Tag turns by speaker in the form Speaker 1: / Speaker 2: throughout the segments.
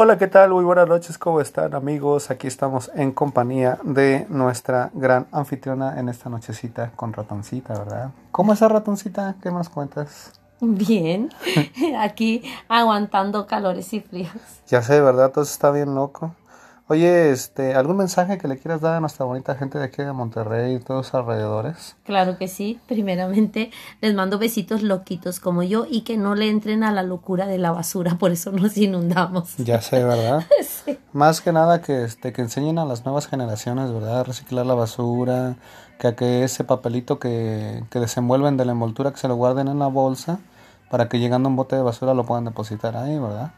Speaker 1: Hola, ¿qué tal? Muy buenas noches, ¿cómo están amigos? Aquí estamos en compañía de nuestra gran anfitriona en esta nochecita con ratoncita, ¿verdad? ¿Cómo está ratoncita? ¿Qué más cuentas?
Speaker 2: Bien, aquí aguantando calores y fríos.
Speaker 1: Ya sé, ¿verdad? Todo está bien loco. Oye, este, ¿algún mensaje que le quieras dar a nuestra bonita gente de aquí de Monterrey y todos alrededores?
Speaker 2: Claro que sí. Primeramente, les mando besitos loquitos como yo y que no le entren a la locura de la basura, por eso nos inundamos.
Speaker 1: Ya sé, ¿verdad?
Speaker 2: sí.
Speaker 1: Más que nada que este que enseñen a las nuevas generaciones, ¿verdad? A reciclar la basura, que a que ese papelito que, que desenvuelven de la envoltura que se lo guarden en la bolsa para que llegando a un bote de basura lo puedan depositar ahí, ¿verdad?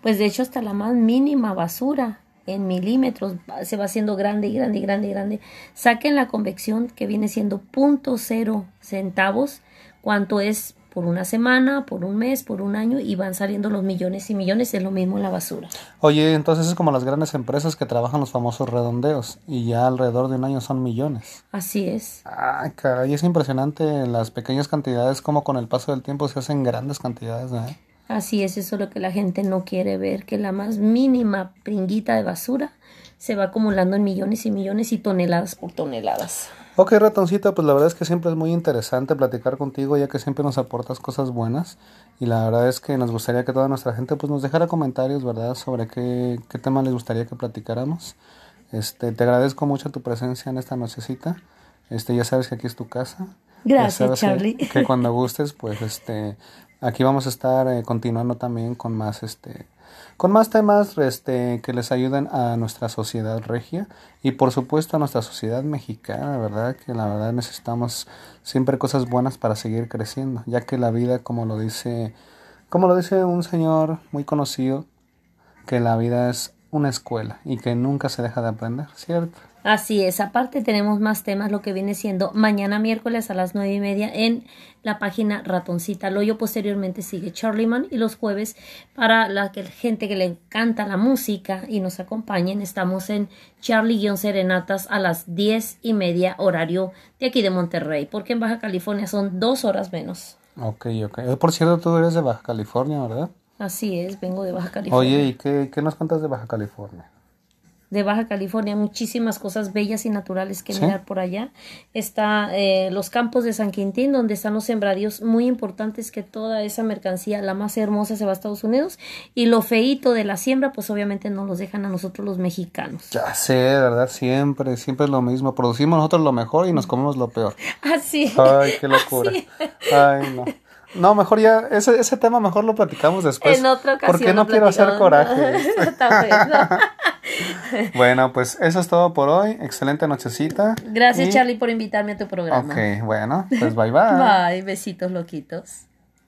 Speaker 2: Pues de hecho hasta la más mínima basura en milímetros se va haciendo grande y grande y grande y grande. Saquen la convección que viene siendo punto cero centavos, cuánto es por una semana, por un mes, por un año y van saliendo los millones y millones, es lo mismo en la basura.
Speaker 1: Oye, entonces es como las grandes empresas que trabajan los famosos redondeos y ya alrededor de un año son millones.
Speaker 2: Así es.
Speaker 1: Ah, caray, es impresionante las pequeñas cantidades como con el paso del tiempo se hacen grandes cantidades, ¿eh?
Speaker 2: Así es, eso es lo que la gente no quiere ver, que la más mínima pringuita de basura se va acumulando en millones y millones y toneladas por toneladas.
Speaker 1: Ok, ratoncita, pues la verdad es que siempre es muy interesante platicar contigo, ya que siempre nos aportas cosas buenas. Y la verdad es que nos gustaría que toda nuestra gente pues nos dejara comentarios, ¿verdad? Sobre qué, qué tema les gustaría que platicáramos. Este, te agradezco mucho tu presencia en esta nochecita. Este, ya sabes que aquí es tu casa.
Speaker 2: Gracias, Charlie.
Speaker 1: Que, que, cuando gustes, pues este, aquí vamos a estar eh, continuando también con más este con más temas este, que les ayuden a nuestra sociedad regia y por supuesto a nuestra sociedad mexicana, ¿verdad? Que la verdad necesitamos siempre cosas buenas para seguir creciendo, ya que la vida, como lo dice, como lo dice un señor muy conocido, que la vida es una escuela y que nunca se deja de aprender, ¿cierto?
Speaker 2: Así es, aparte tenemos más temas, lo que viene siendo mañana miércoles a las nueve y media en la página Ratoncita Loyo. Posteriormente sigue Charlieman y los jueves para la que, gente que le encanta la música y nos acompañen, estamos en Charlie-Serenatas a las diez y media horario de aquí de Monterrey, porque en Baja California son dos horas menos.
Speaker 1: Ok, ok. Por cierto, tú eres de Baja California, ¿verdad?
Speaker 2: Así es, vengo de Baja California.
Speaker 1: Oye, ¿y qué, qué nos cuentas de Baja California?
Speaker 2: De Baja California, muchísimas cosas bellas y naturales que ¿Sí? mirar por allá. Está eh, los campos de San Quintín, donde están los sembradíos muy importantes que toda esa mercancía, la más hermosa, se va a Estados Unidos. Y lo feito de la siembra, pues obviamente no los dejan a nosotros los mexicanos.
Speaker 1: Ya sé, de verdad, siempre, siempre es lo mismo. Producimos nosotros lo mejor y nos comemos lo peor.
Speaker 2: Así.
Speaker 1: Ay, qué locura. Ay, no. No, mejor ya, ese, ese tema mejor lo platicamos después.
Speaker 2: En otra ocasión.
Speaker 1: Porque no quiero hacer coraje. bueno, pues eso es todo por hoy. Excelente nochecita.
Speaker 2: Gracias, y... Charlie, por invitarme a tu programa.
Speaker 1: Ok, bueno, pues bye bye.
Speaker 2: Bye, besitos loquitos.